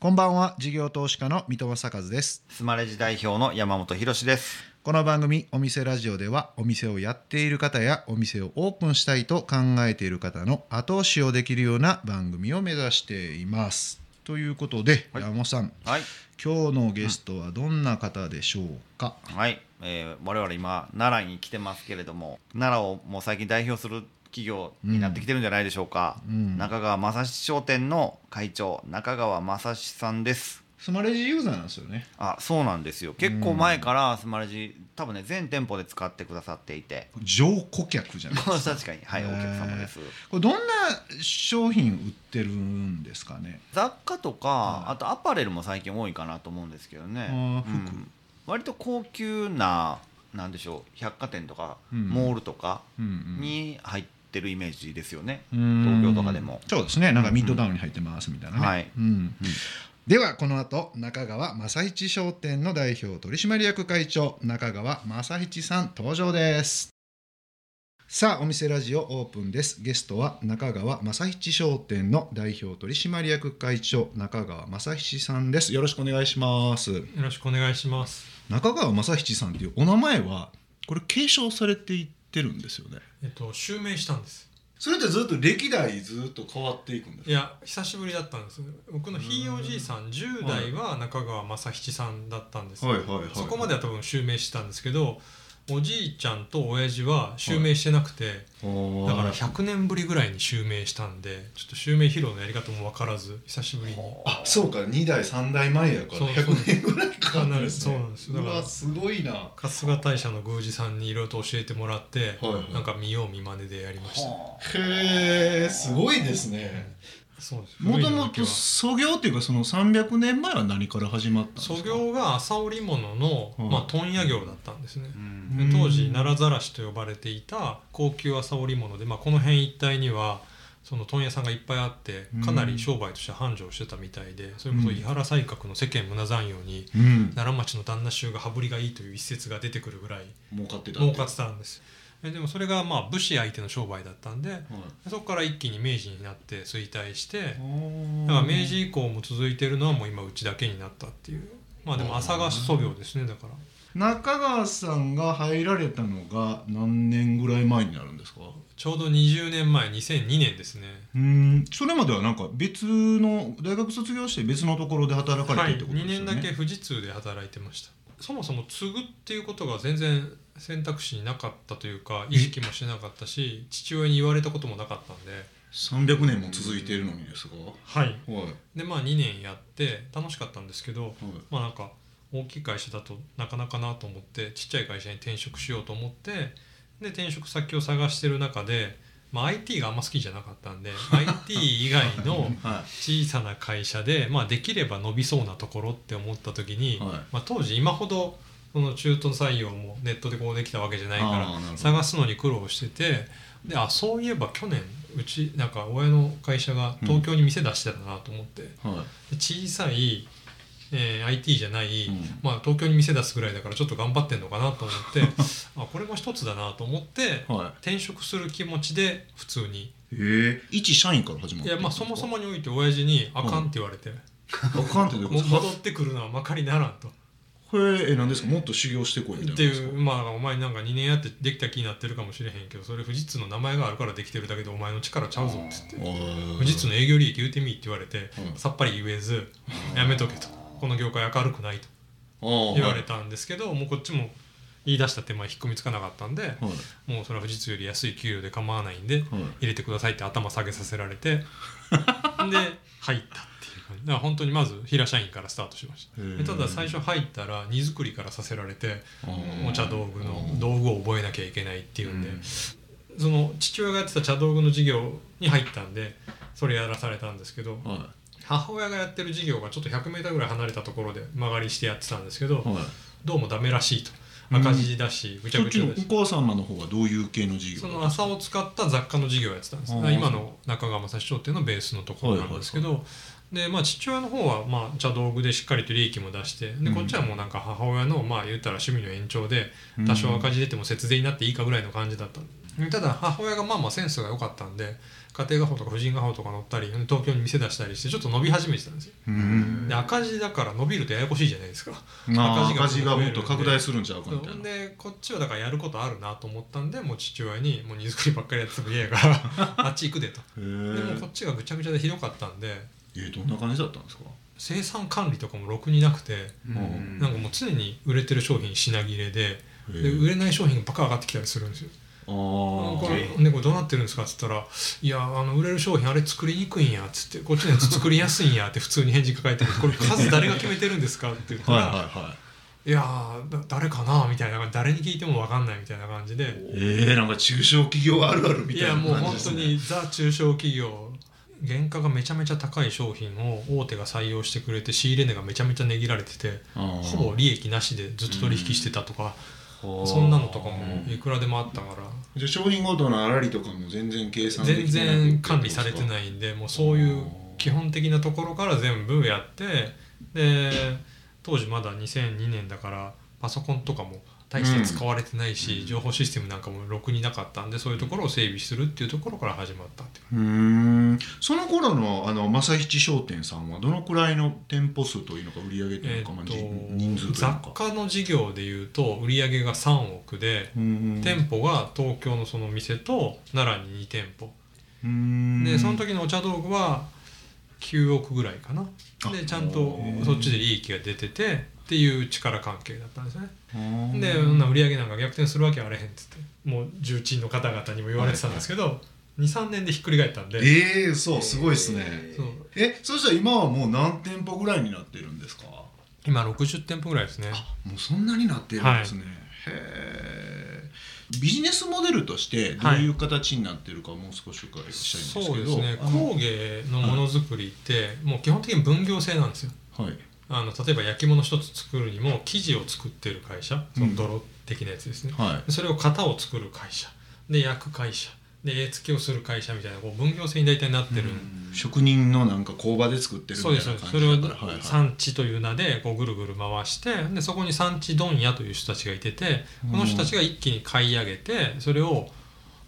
こんばんは事業投資家の三戸正和です。スマレジ代表の山本博です。この番組お店ラジオではお店をやっている方やお店をオープンしたいと考えている方の後押しをできるような番組を目指しています。ということで、はい。山本さんはい。今日のゲストはどんな方でしょうか、はい、えー、我々今奈良に来てますけれども奈良をもう最近代表する企業になってきてるんじゃないでしょうか、うん。中川正史商店の会長中川正史さんです。スマレジユーザーなんですよね。あそうなんですよ。結構前からスマレジ多分ね全店舗で使ってくださっていて。上顧客じゃないですか。確かに。はいお客様です。これどんな商品売ってるんですかね？雑貨とか、はい。あとアパレルも最近多いかなと思うんですけどね、うん。割と高級ななんでしょう百貨店とか、うん。モールとかうんうん。に入ってるイメージですよね、東東京とかでも。そうですね。なんかミッドタウンに入ってますみたいなね、はい。うん。ではこの後中川正一商店の代表取締役会長中川正一さん登場です。さあお店ラジオオープンです。ゲストは中川正一商店の代表取締役会長中川正一さんです。よろしくお願いします。よろしくお願いします。中川正一さんっていうお名前はこれ継承されていってるんですよねえっと襲名したんです。それってずっと歴代ずっと変わっていくんですいや久しぶりだったんです。僕のひいおじいさん10代は中川正七さんだったんです。はいはいはいそこまでは多分襲名してたんですけど、おじいちゃんと親父は襲名してなくて、だから100年ぶりぐらいに襲名したんで、ちょっと襲名披露のやり方も分からず久しぶりに。あそうか。2代3代前やからそう100年ぐらいか。かるそうなんです。だからすごいな。は春日大社の宮司さんにいろいろと教えてもらって、はいはい。なんか見よう見まねでやりました。へえすごいですね。そうです。もともと創業っていうかその300年前は何から始まったんですか？創業が朝織物の、はいまあ、問屋業だったんですね、うん。で当時奈良ざらしと呼ばれていた高級朝織物で、まあ、この辺一帯にはその問屋さんがいっぱいあってかなり商売として繁盛してたみたいでそれこそ井原西閣の世間胸残用にうん。奈良町の旦那衆が羽振りがいいという一説が出てくるぐらい儲かってた儲かってたんですえでもそれがまあ武士相手の商売だったんではい。そこから一気に明治になって衰退してあだから明治以降も続いてるのはもう今うちだけになったっていう。まあでも朝が祖業ですねだから。中川さんが入られたのが何年ぐらい前になるんですか？ちょうど20年前2002年ですね。うん。それまではなんか別の大学卒業して別のところで働かれはいてってことですよね、2年だけ富士通で働いてました。そもそも継ぐっていうことが全然選択肢になかったというか意識もしてなかったし父親に言われたこともなかったんで。300年も続いているのにですがはい。はい。でまあ2年やって楽しかったんですけどはい。まあなんか大きい会社だとなかなかなと思ってちっちゃい会社に転職しようと思ってで転職先を探してる中で、まあ、IT があんま好きじゃなかったんで IT 以外のは小さな会社で、まあ、できれば伸びそうなところって思った時に、はい。まあ、当時今ほどその中途採用もネットでこうできたわけじゃないから探すのに苦労しててであそういえば去年うちなんか親の会社が東京に店出してたなと思って、いはい。で小さい、えー IT じゃない、うん。まあ、東京に店出すぐらいだからちょっと頑張ってんのかなと思って あこれも一つだなと思っては転職する気持ちで普通に。いええ一社員から始まったいやまあそもそもにおいて親父に「あかん」って言われて。あかんって 戻ってくるのはまかりならんと。これえ何ですか？もっと修行してこいみたいなっていうまあお前なんか2年やってできた気になってるかもしれへんけどそれ富士通の名前があるからできてるだけでお前の力ちゃうぞっつって。富士通の営業利益言うてみって言われてうん。さっぱり言えずやめとけと。この業界明るくないとの言われたんですけどもうこっちも言い出した手前引っ込みつかなかったんではい。もうそれは富士通より安い給料で構わないんではい。入れてくださいって頭下げさせられて で入ったっていう感じ。だから本当にまず平社員からスタートしました。ただ最初入ったら荷造りからさせられてお茶道具の道具を覚えなきゃいけないっていうんで、その父親がやってた茶道具の事業に入ったんでそれやらされたんですけどは母親がやってる事業がちょっと 100m ぐらい離れたところで曲がりしてやってたんですけどどうもダメらしいと。うん赤字だしぐちゃそっちゃだし。お母様の方はどういう系の事業その朝を使った雑貨の事業をやってたんです今の中川正史商店のベースのところなんですけど、でまあ、父親の方はまあ茶道具でしっかりと利益も出してでうん。こっちはもうなんか母親のまあ言ったら趣味の延長で多少赤字出ても節税になっていいかぐらいの感じだった。ただ母親がまあまあセンスが良かったんで家庭画報とか婦人画報とか載ったり東京に店出したりしてちょっと伸び始めてたんですよ。うん。で赤字だから伸びるとややこしいじゃないですか。まあ赤字が赤字がもっと拡大するんちゃうかみたいな。でこっちはだからやることあるなと思ったんでもう父親に「もう荷造りばっかりやってても嫌やからあっち行くで」と。へでもこえっちがぐちゃぐちゃでひどかったんでえどんな感じだったんですか？生産管理とかもろくになくてうん。なんかもう常に売れてる商品品切れでで売れない商品がバカ上がってきたりするんですよ。あこれー。ねこれどうなってるんですか？っつったら「いやあの売れる商品あれ作りにくいんや」っつって「こっちのやつ作りやすいんや」って普通に返事が返ってくる「これ数誰が決めてるんですか?」って言ったら「はいはいはいい。や誰かな?」みたいな誰に聞いても分かんないみたいな感じで。えー、なんか中小企業あるあるみいたいなやもう本当にザ中小企業原価がめちゃめちゃ高い商品を大手が採用してくれて仕入れ値がめちゃめちゃ値切られててほぼ利益なしでずっと取引してたとか、ほうそんなのとかもいくらでもあったから。じゃあ商品ごとの粗利とかも全然計算で全きてなく然管理されていないんでもうそういう基本的なところから全部やってで当時まだ2002年だからパソコンとかも大して使われてないし、情報システムなんかもろくになかったんでそういうところを整備するっていうところから始まったっていう。うーん。その頃のあの正七商店さんはどのくらいの店舗数というのか売り上げというのか、まあじ人数という雑貨の事業でいうと売り上げが3億で、うーん。店舗が東京のその店と奈良に2店舗。うーん。でその時のお茶道具は9億ぐらいかな。あでちゃんとそっちで利益が出ててっていう力関係だったんですね。でそんな売り上げなんか逆転するわけあれへんっつってもう重鎮の方々にも言われてたんですけど、23年でひっくり返ったんで。ええそうすごいですね。そう。えそしたら今はもう何店舗ぐらいになってるんですか？今60店舗ぐらいですね。もうそんなになってるんですね、へえビジネスモデルとしてどういう形になってるかもう少し伺いしたいんですけど、そうですね。工芸のものづくりってもう基本的に分業制なんですよ。はいあの例えば焼き物一つ作るにも生地を作ってる会社その泥的なやつですね、はでそれを型を作る会社。で焼く会社。で絵付けをする会社みたいなこう分業制に大体なってる、い職人のなんか工場で作ってるみたそいうな感じですそれを産地という名でこうぐるぐる回してでそこに産地問屋という人たちがいててこの人たちが一気に買い上げてそれを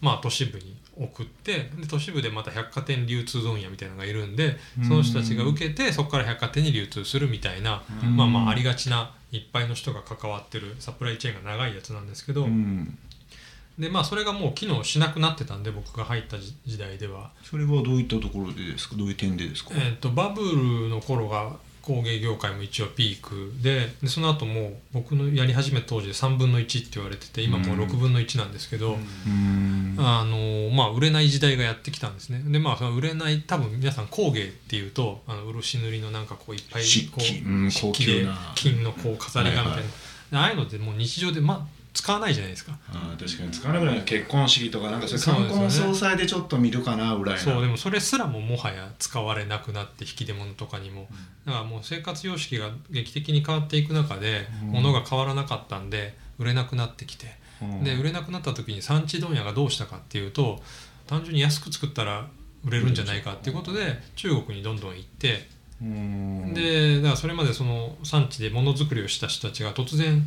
まあ都市部に送ってで都市部でまた百貨店流通問屋みたいなのがいるんでその人たちが受けてそこから百貨店に流通するみたいなうん。まあまあありがちないっぱいの人が関わってるサプライチェーンが長いやつなんですけど。うん。でまあそれがもう機能しなくなってたんで僕が入った時時代では。それはどういったところでですか？どういう点でですか、えー、とバブルの頃が工芸業界も一応ピークででその後もう僕のやり始めた当時で3分の1って言われてて今もう6分の1なんですけど、うん。あのまあ、売れない時代がやってきたんですね。でまあその売れない多分皆さん工芸っていうとあの漆塗りのなんかこういっぱい漆こう漆器で金のこう飾りがみたいな、はいはい。でああいうのってもう日常で、まあ、使わないじゃないですか。確かに使わなくなる結婚式とかなんかそうですよね。婚葬祭でちょっと見るかなぐらいなそうでもそれすらももはや使われなくなって引き出物とかにも、だからもう生活様式が劇的に変わっていく中で、うん。物が変わらなかったんで売れなくなってきて、うん。で売れなくなった時に産地問屋がどうしたかっていうと単純に安く作ったら売れるんじゃないかっていうことで中国にどんどん行って、うん。でだからそれまでその産地でものづくりをした人たちが突然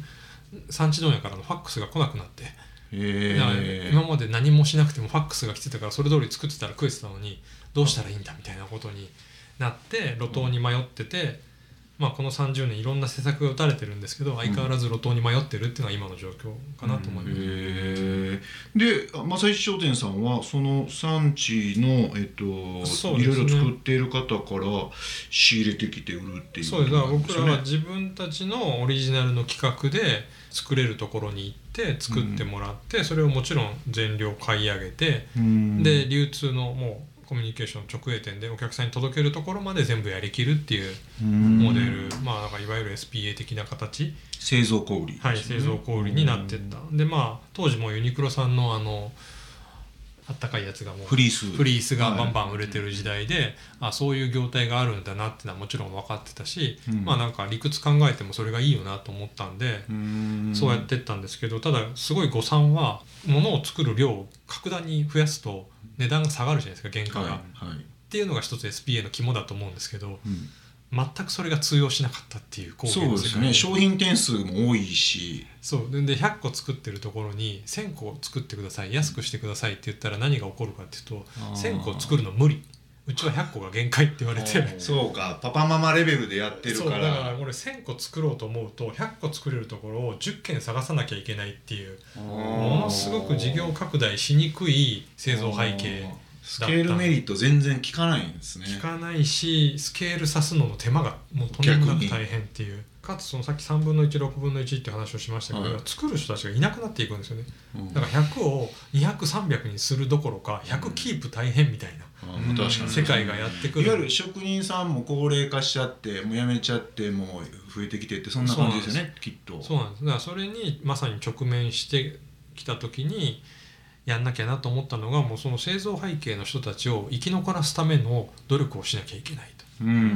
産地問屋からのファックスが来なくなって。え今まで何もしなくてもファックスが来てたからそれ通り作ってたら食えてたのにどうしたらいいんだみたいなことになって路頭に迷ってて、まあ、この30年いろんな施策が打たれてるんですけど相変わらず路頭に迷ってるっていうのが今の状況かなと思います。へえで正石商店さんはその産地の、えっとね。いろいろ作っている方から仕入れてきて売るっていうそうです。僕らはね自分たちのオリジナルの企画で作れるところに行って作ってもらって、それをもちろん全量買い上げて、うん。で流通のもうコミュニケーション直営店でお客さんに届けるところまで全部やりきるっていううん。モデル、まあなんかいわゆる SPA 的な形、製造小売はい、製造小売になってった、でまあ当時もユニクロさんのあのあったかいやつがもうフリース。フリースがバンバン売れてる時代で、あそういう業態があるんだなっていうのはもちろん分かってたし、うん。まあなんか理屈考えてもそれがいいよなと思ったんで、うん。そうやってったんですけどただすごい誤算は物を作る量を格段に増やすと値段が下がるじゃないですか原価が、はいはい。っていうのが一つ SPA の肝だと思うんですけどうん全くそれが通用しなかったっていうそうですね。商品点数も多いし。そう。でで100個作ってるところに1000個作ってください安くしてくださいって言ったら何が起こるかっていうとあー。1000個作るの無理。うちは100個が限界って言われて。そうか。パパママレベルでやってるそうからだからこれ1000個作ろうと思うと100個作れるところを10件探さなきゃいけないっていうものすごく事業拡大しにくい製造背景スケールメリット全然効かないんですね。効かないしスケールさすのの手間がもうとんでもなく大変っていう。かつそのさっき3分の16分の1って話をしましたけど、はい。作る人たちがいなくなっていくんですよね。うん。だから100を200300にするどころか100キープ大変みたいなあー確かに。世界がやってくる。いわゆる職人さんも高齢化しちゃってもう辞めちゃってもう増えてきてってそんな感じですよねきっと。そうなんです。だからそれにまさに直面してきた時にやんなきゃなと思ったのがもうその製造背景の人たちを生き残らすための努力をしなきゃいけないと。うんうんうんう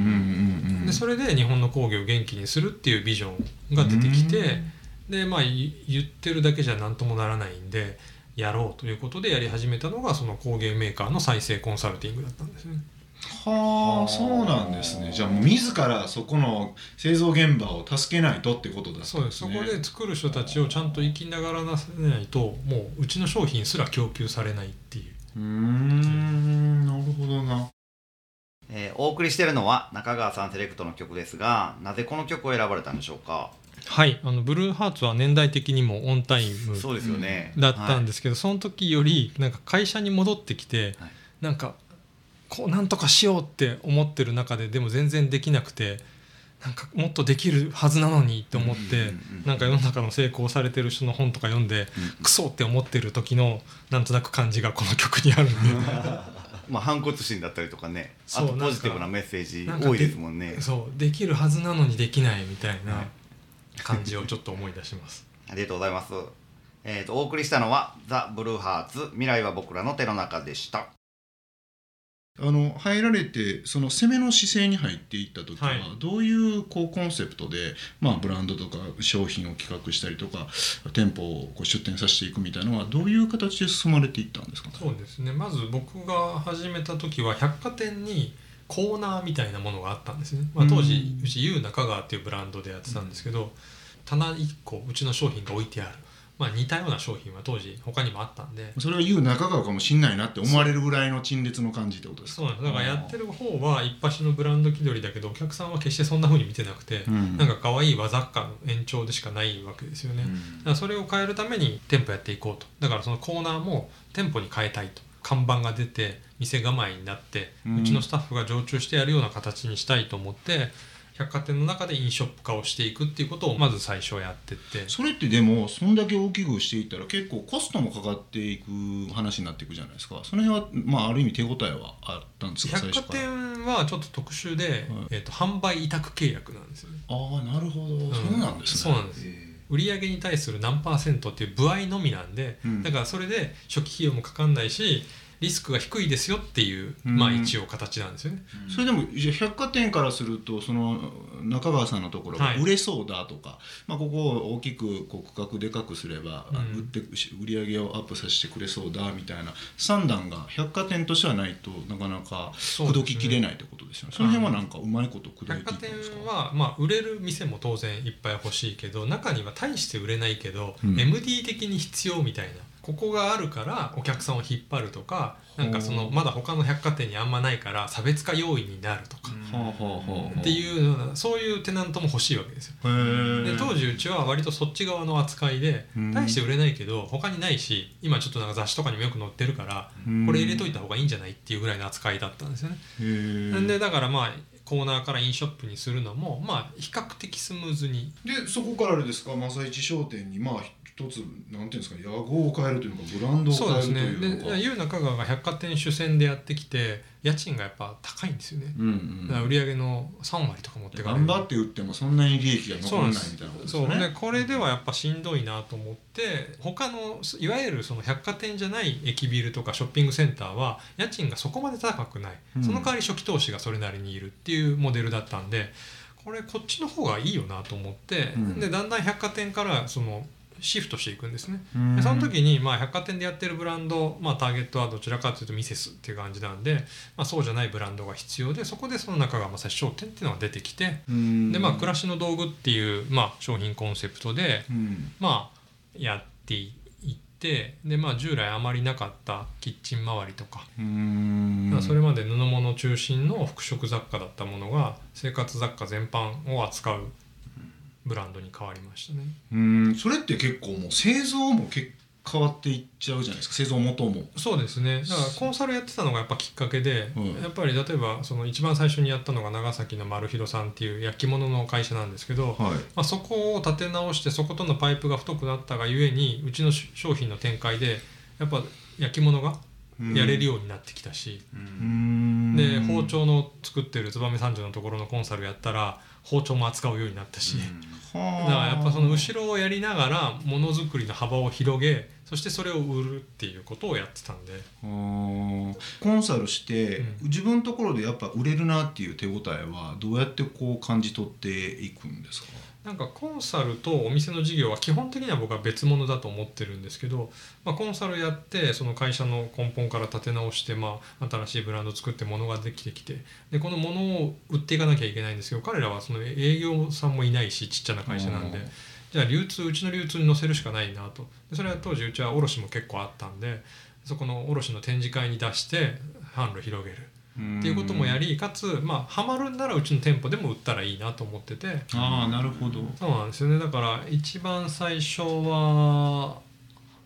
んでそれで日本の工業を元気にするっていうビジョンが出てきてでまあい言ってるだけじゃ何ともならないんでやろうということでやり始めたのがその工芸メーカーの再生コンサルティングだったんですね。はあそうなんですね。じゃあもう自らそこの製造現場を助けないとってことだったそうです。そこで作る人たちをちゃんと生きながらなせないともううちの商品すら供給されないっていう。うーんなるほどな。えーお送りしているのは中川さんセレクトの曲ですがなぜこの曲を選ばれたんでしょうか？はいあのブルーハーツは年代的にもオンタイムそうですよね、だったんでですけど、その時よりなんか会社に戻ってきて、はい。なんかこうなんとかしようって思ってる中ででも全然できなくてなんかもっとできるはずなのにって思って、なんか世の中の成功されてる人の本とか読んで、クソって思ってる時のなんとなく感じがこの曲にあるんで。まあ反骨心だったりとかね。あとポジティブなメッセージ多いですもんね。そうできるはずなのにできないみたいはない。感じをちょっと思い出します。ありがとうございます。えー、とお送りしたのは「ザ・ブルーハーツ未来は僕らの手の中」でしたあの入られてその攻めの姿勢に入っていった時は、はい。どういうこうコンセプトで、まあ、ブランドとか商品を企画したりとか店舗をこう出店させていくみたいなのはどういう形で進まれていったんですか？そうですね。まず僕が始めた時は百貨店にコーナーみたいなものがあったんですね、まあ、当時うんうち U 中川っていうブランドでやってたんですけど棚1個うちの商品が置いてある、まあ、似たような商品は当時他にもあったんで。それは言う中川かもしんないなって思われるぐらいの陳列の感じってことですか？そうなんです。だからやってる方は一発のブランド気取りだけどお客さんは決してそんな風に見てなくて、うん。なんか可愛い和雑貨の延長でしかないわけですよね、だからそれを変えるために店舗やっていこうと。だからそのコーナーも店舗に変えたいと。看板が出て店構えになって、ううんちのスタッフが常駐してやるような形にしたいと思って百貨店の中で飲ショップ化をしていくっていうことをまず最初やってって。それってでもそんだけ大きくしていったら結構コストもかかっていく話になっていくじゃないですか。その辺は、まあ、ある意味手応えはあったんですか？百貨店はちょっと特殊で、えー、と販売委託契約なんですよね。ああなるほど、そうなんですね。そうなんです。売上に対する何パーセントっていう歩合のみなんで、うん。だからそれで初期費用もかかんないしリスクが低いですよっていう、うん。まあ一応形なんですよね。それでもじゃあ百貨店からするとその中川さんのところがはい。売れそうだとか、まあ、ここを大きくこう区画でかくすれば、うん。売って売り上げをアップさせてくれそうだみたいな算段が百貨店としてはないとなかなか口説ききれないってことですよね。その辺はなんかうまいこと口説いてい百貨店ったんですか？は、まあ、売れる店も当然いっぱい欲しいけど中には大して売れないけど、うん。MD 的に必要みたいなここがあるからお客さんを引っ張るとかなんかそのまだ他の百貨店にあんまないから差別化要因になるとか、っていうようなそういうテナントも欲しいわけですよ。へえで当時うちは割とそっち側の扱いでうん。大して売れないけど他にないし今ちょっとなんか雑誌とかにもよく載ってるからこれ入れといた方がいいんじゃないっていうぐらいの扱いだったんですよね。へえなんでだからまあコーナーからインショップにするのもまあ比較的スムーズに。でそこからあれですか正市商店にまあ一つなんていうんですか屋号を変えるというのかブランドを変えるとそうですね。で U 中川が百貨店主戦でやってきて家賃がやっぱ高いんですよね。うんだから売り上げの3割とか持ってかれる。頑張って売ってもそんなに利益が残らないみたいなことですそう。でこれではやっぱしんどいなと思って他のいわゆるその百貨店じゃない駅ビルとかショッピングセンターは家賃がそこまで高くない、うん。その代わり初期投資がそれなりにいるっていうモデルだったんでこれこっちの方がいいよなと思って、うん。でだんだん百貨店からそのシフトしていくんですね。でその時に、まあ、百貨店でやってるブランド、まあ、ターゲットはどちらかというとミセスっていう感じなんで、まあ、そうじゃないブランドが必要でそこでその中川正史商店っていうのが出てきてうん。で、まあ、暮らしの道具っていう、まあ、商品コンセプトで、うん。まあ、やっていってで、まあ、従来あまりなかったキッチン周りとか、うん。それまで布物中心の服飾雑貨だったものが生活雑貨全般を扱うブランドに変わりましたね。うん。それって結構もう製造も結変わっていっちゃうじゃないですか。製造元も。そうですね。だからコンサルやってたのがやっぱきっかけで、うん。やっぱり例えばその一番最初にやったのが長崎の丸広さんっていう焼き物の会社なんですけど、はい。まあ、そこを立て直してそことのパイプが太くなったがゆえにうちの商品の展開でやっぱ焼き物がやれるようになってきたし、うん。で包丁の作ってる燕三条のところのコンサルやったら包丁も扱うようになったし、だからやっぱその後ろをやりながらものづくりの幅を広げそしてそれを売るっていうことをやってたんで。コンサルして、うん。自分のところでやっぱ売れるなっていう手応えはどうやってこう感じ取っていくんですか？なんかコンサルとお店の事業は基本的には僕は別物だと思ってるんですけど、まあ、コンサルやってその会社の根本から立て直して、まあ、新しいブランド作って物ができてきてでこの物を売っていかなきゃいけないんですけど彼らはその営業さんもいないしちっちゃな会社なんで。うん。じゃあ流通うちの流通に載せるしかないなと。でそれは当時うちは卸も結構あったんでそこの卸の展示会に出して販路広げるっていうこともやりかつまあハマるんならうちの店舗でも売ったらいいなと思ってて。ああなるほどそうなんですよねだから一番最初は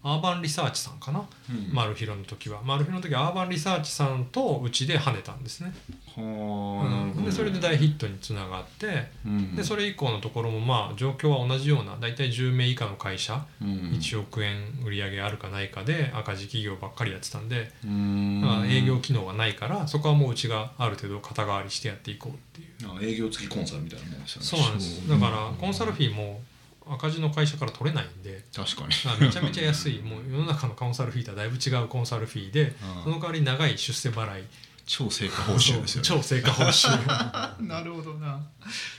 アーバンリサーチさんかな、うん。マルヒロの時は。マルヒロの時はアーバンリサーチさんとうちで跳ねたんですね、うん。でそれで大ヒットにつながってうん。でそれ以降のところもまあ状況は同じような大体10名以下の会社、うん。1億円売り上げあるかないかで赤字企業ばっかりやってたんで、うん。だから営業機能がないからそこはもううちがある程度肩代わりしてやっていこうっていう。あ営業付きコンサルみたいなもんですよね。そうなんです。だからコンサルフィーも赤字の会社から取れないんで確かに。まあめちゃめちゃ安い。もう世の中のコンサルフィーとはだいぶ違うコンサルフィーでその代わり長い出世払い。超成果報酬ですよね。超成果報酬。なるほどな。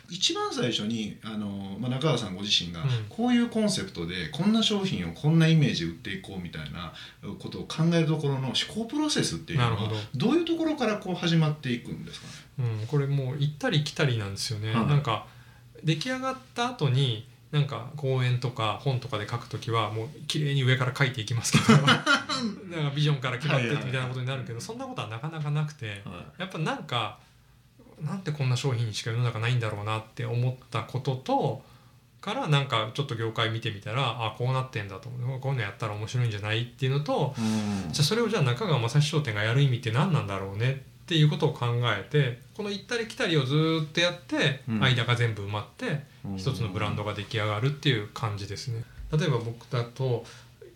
一番最初にあの、まあ、中川さんご自身が、うん。こういうコンセプトでこんな商品をこんなイメージで売っていこうみたいなことを考えるところの思考プロセスっていうのはどういうところからこう始まっていくんですかね？うん、これもう行ったり来たりなんですよね、はい。なんか出来上がった後になんか講演とか本とかで書くときはもう綺麗に上から書いていきますけど なんかビジョンから決まってってみたいなことになるけどそんなことはなかなかなくてやっぱなんかなんでこんな商品しか世の中ないんだろうなって思ったこととからなんかちょっと業界見てみたらあこうなってんだと思う。こういうのやったら面白いんじゃないっていうのとじゃあそれをじゃあ中川正史商店がやる意味って何なんだろうねっていうことを考えてこの行ったり来たりをずーっとやって、うん。間が全部埋まって一つのブランドが出来上がるっていう感じですね。例えば僕だと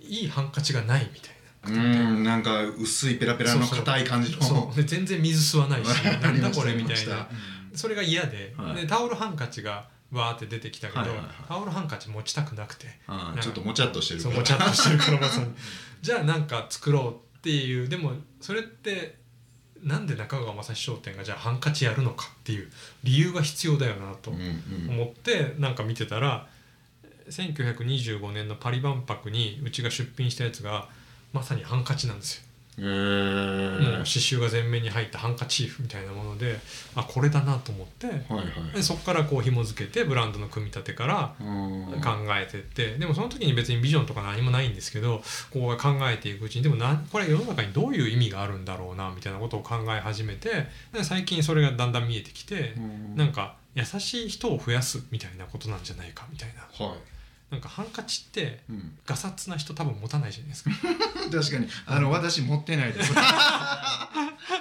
いいハンカチがないみたいな。うんなんか薄いペラペラの硬い感じの。そう。で全然水吸わないし なんだこれみたいな。それが嫌で,、はい。でタオルハンカチがわーって出てきたけど、はいはいはい。タオルハンカチ持ちたくなくて。あーちょっともちゃっとしてるそうからもちゃっとしてるからまさに。じゃあなんか作ろうっていう。でもそれってなんで中川正史商店がじゃあハンカチやるのかっていう理由が必要だよなと思ってなんか見てたら1925年のパリ万博にうちが出品したやつがまさにハンカチなんですよ。へもうー刺繍が全面に入ったハンカチーフみたいなものであこれだなと思ってはいはい。でそこからこう紐付けてブランドの組み立てからうん。考えてってでもその時に別にビジョンとか何もないんですけどこう考えていくうちにでもなこれ世の中にどういう意味があるんだろうなみたいなことを考え始めてで最近それがだんだん見えてきてうん。なんか優しい人を増やすみたいなことなんじゃないかみたいな。はいなんかハンカチってうん。ガサツな人多分持たないじゃないですか。確かに。あの私持ってないです。申し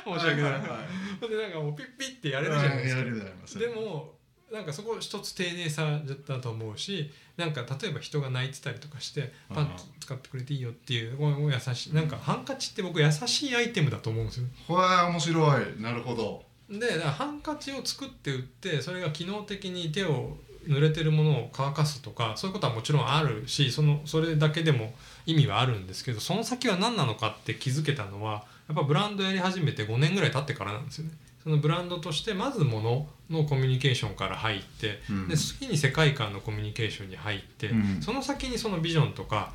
訳ない。はいはいでなんかもうピッピッってやれるじゃないですか。でもなんかそこ一つ丁寧さだと思うしなんか例えば人が泣いてたりとかして「パンツ使ってくれていいよ」っていうこう優しいなんかハンカチって僕優しいアイテムだと思うんですよ。わあ面白い。なるほど。でハンカチを作って売ってそれが機能的に手を濡れてるものを乾かすとかそういうことはもちろんあるしそのそれだけでも意味はあるんですけどその先は何なのかって気づけたのはやっぱブランドやり始めて5年ぐらい経ってからなんですよね。そのブランドとしてまず物のコミュニケーションから入って、うん。で次に世界観のコミュニケーションに入って、うん。その先にそのビジョンとか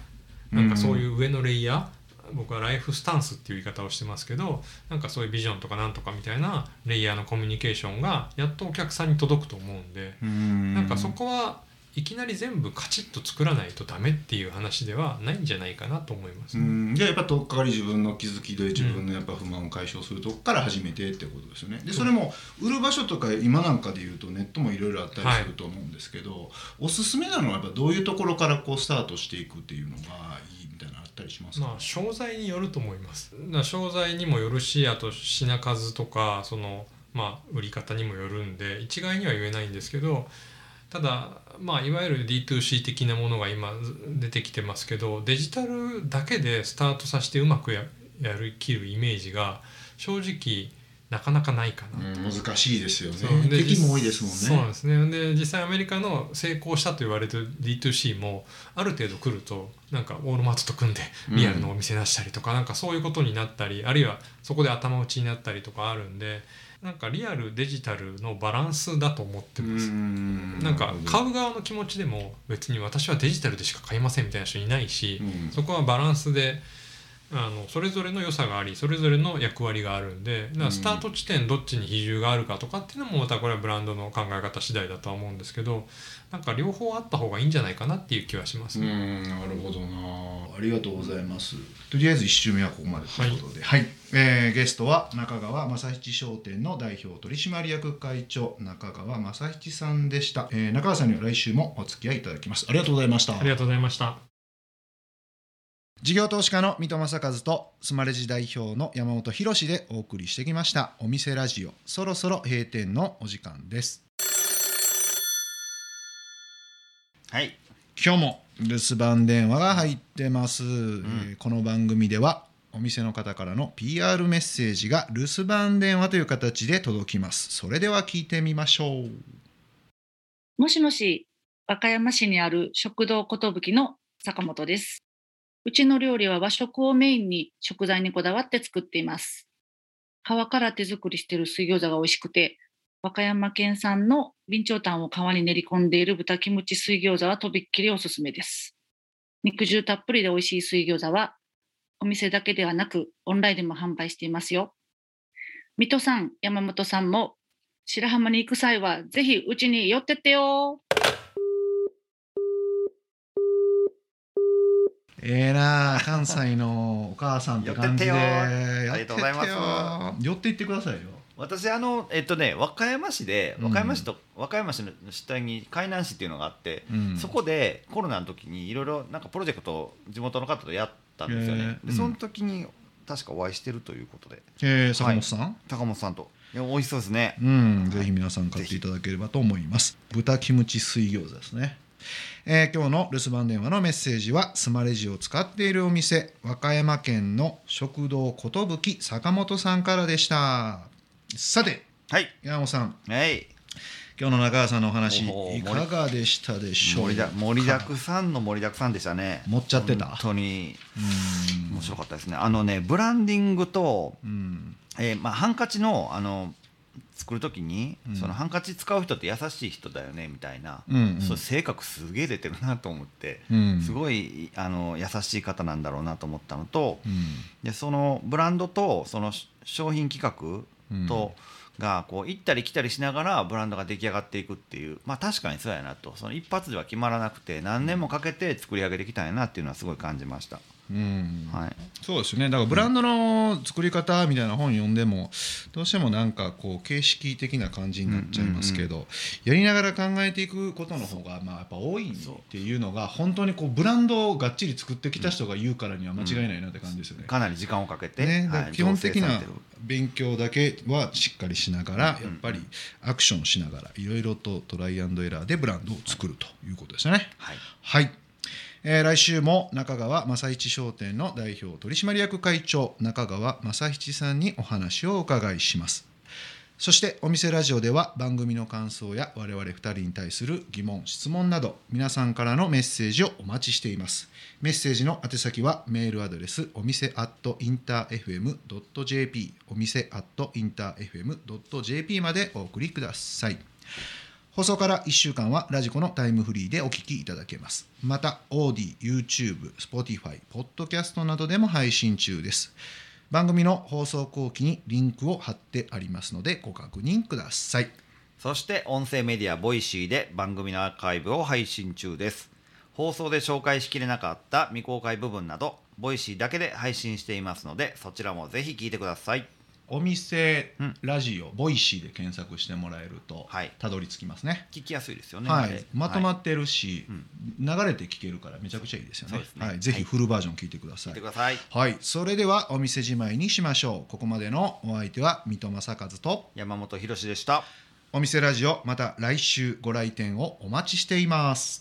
なんかそういう上のレイヤー、僕はライフスタンスっていう言い方をしてますけどなんかそういうビジョンとかなんとかみたいなレイヤーのコミュニケーションがやっとお客さんに届くと思うんで、うんなんかそこはいきなり全部カチッと作らないとダメっていう話ではないんじゃないかなと思います。うん。じゃあやっぱとっかかり自分の気づきで自分のやっぱ不満を解消するとこから始めてってことですよね。でそれも売る場所とか今なんかで言うとネットもいろいろあったりすると思うんですけど、おすすめなのはやっぱどういうところからこうスタートしていくっていうのがいいみたいなのあったりしますか、まあ商材によると思います。商材にもよるしあと品数とかそのまあ売り方にもよるんで一概には言えないんですけどただまあいわゆる D2C 的なものが今出てきてますけどデジタルだけでスタートさせてうまくややりきるイメージが正直なかなかないかな。うん難しいですよね。敵も多いですもんね。そうなんですね。で実際アメリカの成功したと言われてる D2C もある程度来るとなんかウォールマートと組んでリアルのお店出したりとか、なんかそういうことになったりあるいはそこで頭打ちになったりとかあるんでなんかリアルデジタルのバランスだと思ってます。ん。なんか買う、う側の気持ちでも別に私はデジタルでしか買いませんみたいな人いないし、うん。そこはバランスであのそれぞれの良さがありそれぞれの役割があるんでだからスタート地点どっちに比重があるかとかっていうのもまたこれはブランドの考え方次第だとは思うんですけどなんか両方あった方がいいんじゃないかなっていう気はしますうね。んなるほどな。ありがとうございます。とりあえず1週目はここまでということで。はい、えーゲストは中川正七商店の代表取締役会長中川正七さんでした、えー中川さんには来週もお付き合いいただきます。ありがとうございました。ありがとうございました。事業投資家の水戸正和とスマレジ代表の山本博でお送りしてきました。お店ラジオそろそろ閉店のお時間です。はい。今日も留守番電話が入ってます、えーこの番組ではお店の方からの PR メッセージが留守番電話という形で届きます。それでは聞いてみましょう。もしもし、和歌山市にある食堂ことぶきの坂本です。うちの料理は和食をメインに食材にこだわって作っています。皮から手作りしている水餃子が美味しくて、和歌山県産の備長炭を皮に練り込んでいる豚キムチ水餃子はとびっきりおすすめです。肉汁たっぷりで美味しい水餃子は、お店だけではなく、オンラインでも販売していますよ。水戸さん、山本さんも白浜に行く際はぜひうちに寄ってってよええなあ関西のお母さんって感じで。ありがとうございます。寄っていってくださいよ。私あのえっとね和歌山市でうん。和歌山市と、和歌山市の下に海南市っていうのがあって、うん。そこでコロナの時にいろいろなんかプロジェクトを地元の方とやったんですよね、へえ。うん。でその時に確かお会いしてるということで。えー、坂本さん、高本さんと。いや美味しそうですね。うん、ぜひ皆さん買っていただければと思います。豚キムチ水餃子ですね。えー今日の留守番電話のメッセージはスマレジを使っているお店和歌山県の食堂寿坂本さんからでした。さてはい。山本さん。はい。今日の中川さんのお話いかがでしたでしょう盛りだか？盛りだくさんの盛りだくさんでしたね。盛っちゃってた。本当に。うん。面白かったですね。あのねブランディングと、うん。えーまあ、ハンカチのあの作る時に、うん。そのハンカチ使う人って優しい人だよねみたいな、うんうん。そう性格すげえ出てるなと思って、うん。すごいあの優しい方なんだろうなと思ったのとうん。でそのブランドとそのし商品企画と、がこう行ったり来たりしながらブランドが出来上がっていくっていうまあ確かにそうやなと。その一発では決まらなくて何年もかけて作り上げてきたんやなっていうのはすごい感じました、うん。はい、そうですよね。だからブランドの作り方みたいな本読んでもどうしてもなんかこう形式的な感じになっちゃいますけど、やりながら考えていくことの方がまあやっぱ多いっていうのが本当にこうブランドをがっちり作ってきた人が言うからには間違いないなって感じですよね。かなり時間をかけて、ね、はい。基本的な勉強だけはしっかりしながら、うんやっぱりアクションしながらいろいろとトライアンドエラーでブランドを作るということですよね。はい。はい、えー来週も中川正一商店の代表取締役会長中川正一さんにお話をお伺いします。そしてお店ラジオでは番組の感想や我々2人に対する疑問質問など皆さんからのメッセージをお待ちしています。メッセージの宛先はメールアドレスお店アットインター FM.jp お店アットインター FM.jp までお送りください。放送から1週間はラジコのタイムフリーでお聞きいただけます。また OD、YouTube、Spotify、Podcast などでも配信中です。番組の放送後記にリンクを貼ってありますのでご確認ください。そして音声メディア Voicy で番組のアーカイブを配信中です。放送で紹介しきれなかった未公開部分など Voicy だけで配信していますのでそちらもぜひ聞いてください。お店、うん。ラジオボイシーで検索してもらえるとはい。たどり着きますね。聞きやすいですよね。はい。あれ、まとまはいってるし、うん。流れて聞けるからめちゃくちゃいいですよね。そうですね。はい、ぜひフルバージョン聞いてください。聞いてください。はい、それではお店じまいにしましょう。ここまでのお相手は水戸正和と山本博史でした。お店ラジオまた来週ご来店をお待ちしています